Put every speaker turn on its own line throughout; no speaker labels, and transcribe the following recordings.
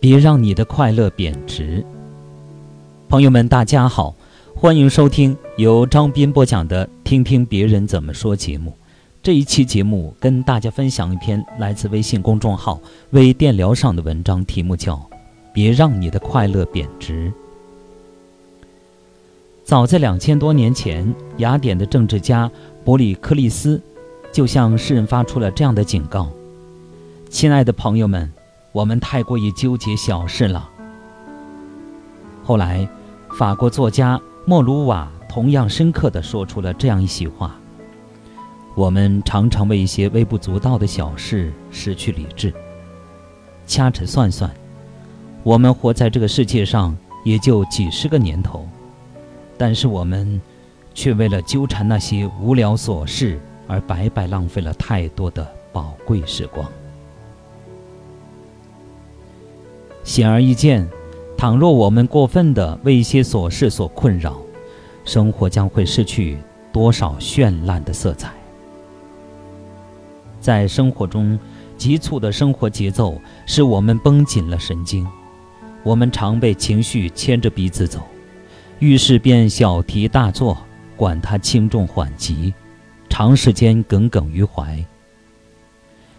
别让你的快乐贬值。朋友们，大家好，欢迎收听由张斌播讲的《听听别人怎么说》节目。这一期节目跟大家分享一篇来自微信公众号“微电疗”上的文章，题目叫《别让你的快乐贬值》。早在两千多年前，雅典的政治家伯里克利斯就向世人发出了这样的警告：“亲爱的朋友们。”我们太过于纠结小事了。后来，法国作家莫鲁瓦同样深刻地说出了这样一席话：“我们常常为一些微不足道的小事失去理智。掐指算算，我们活在这个世界上也就几十个年头，但是我们却为了纠缠那些无聊琐事而白白浪费了太多的宝贵时光。”显而易见，倘若我们过分的为一些琐事所困扰，生活将会失去多少绚烂的色彩。在生活中，急促的生活节奏使我们绷紧了神经，我们常被情绪牵着鼻子走，遇事便小题大做，管它轻重缓急，长时间耿耿于怀。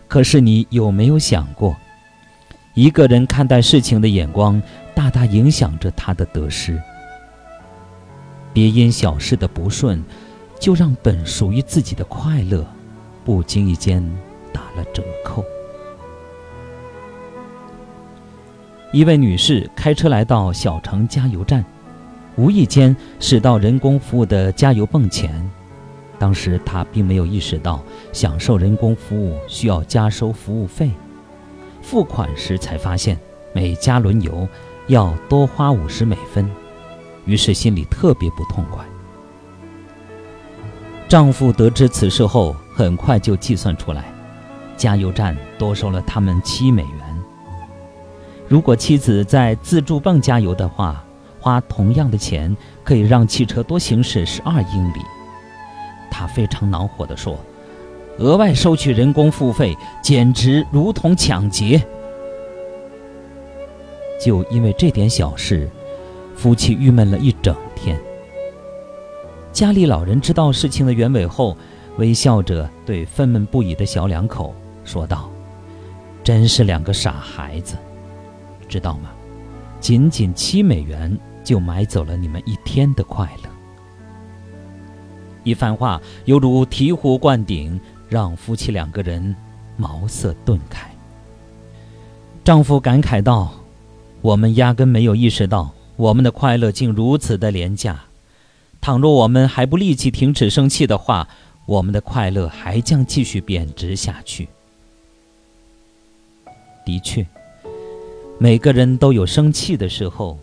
可是，你有没有想过？一个人看待事情的眼光，大大影响着他的得失。别因小事的不顺，就让本属于自己的快乐，不经意间打了折扣。一位女士开车来到小城加油站，无意间驶到人工服务的加油泵前。当时她并没有意识到，享受人工服务需要加收服务费。付款时才发现每加仑油要多花五十美分，于是心里特别不痛快。丈夫得知此事后，很快就计算出来，加油站多收了他们七美元。如果妻子在自助泵加油的话，花同样的钱可以让汽车多行驶十二英里。他非常恼火地说。额外收取人工付费，简直如同抢劫。就因为这点小事，夫妻郁闷了一整天。家里老人知道事情的原委后，微笑着对愤懑不已的小两口说道：“真是两个傻孩子，知道吗？仅仅七美元就买走了你们一天的快乐。”一番话犹如醍醐灌顶。让夫妻两个人茅塞顿开。丈夫感慨道：“我们压根没有意识到，我们的快乐竟如此的廉价。倘若我们还不立即停止生气的话，我们的快乐还将继续贬值下去。”的确，每个人都有生气的时候。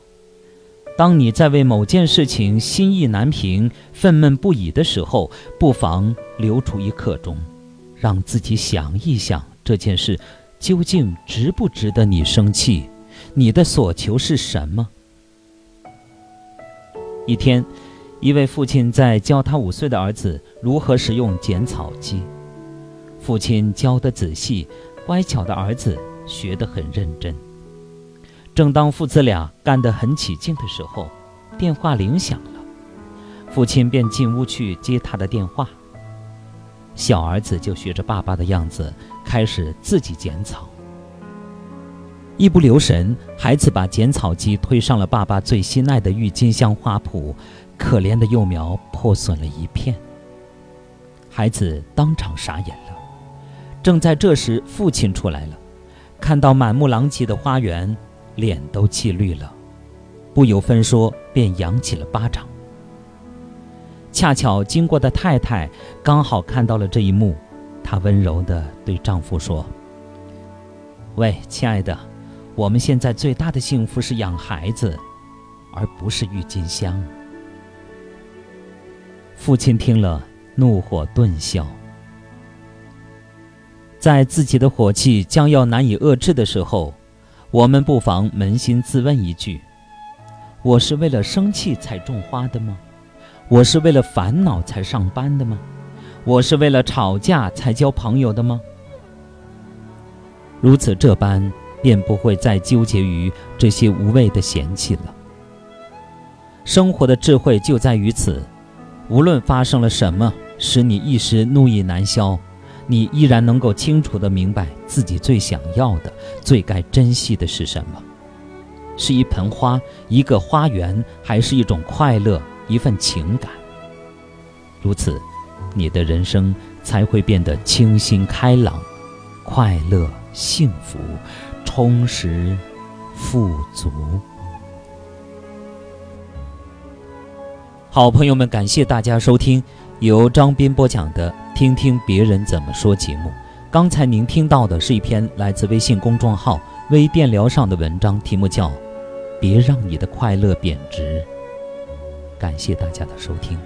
当你在为某件事情心意难平、愤懑不已的时候，不妨留出一刻钟。让自己想一想这件事，究竟值不值得你生气？你的所求是什么？一天，一位父亲在教他五岁的儿子如何使用剪草机。父亲教得仔细，乖巧的儿子学得很认真。正当父子俩干得很起劲的时候，电话铃响了，父亲便进屋去接他的电话。小儿子就学着爸爸的样子，开始自己剪草。一不留神，孩子把剪草机推上了爸爸最心爱的郁金香花圃，可怜的幼苗破损了一片。孩子当场傻眼了。正在这时，父亲出来了，看到满目狼藉的花园，脸都气绿了，不由分说便扬起了巴掌。恰巧经过的太太刚好看到了这一幕，她温柔地对丈夫说：“喂，亲爱的，我们现在最大的幸福是养孩子，而不是郁金香。”父亲听了，怒火顿消。在自己的火气将要难以遏制的时候，我们不妨扪心自问一句：“我是为了生气才种花的吗？”我是为了烦恼才上班的吗？我是为了吵架才交朋友的吗？如此这般，便不会再纠结于这些无谓的嫌弃了。生活的智慧就在于此，无论发生了什么，使你一时怒意难消，你依然能够清楚地明白自己最想要的、最该珍惜的是什么，是一盆花、一个花园，还是一种快乐、一份情感？如此，你的人生才会变得清新开朗、快乐、幸福、充实、富足。好朋友们，感谢大家收听由张斌播讲的《听听别人怎么说》节目。刚才您听到的是一篇来自微信公众号“微电聊”上的文章，题目叫《别让你的快乐贬值》。感谢大家的收听。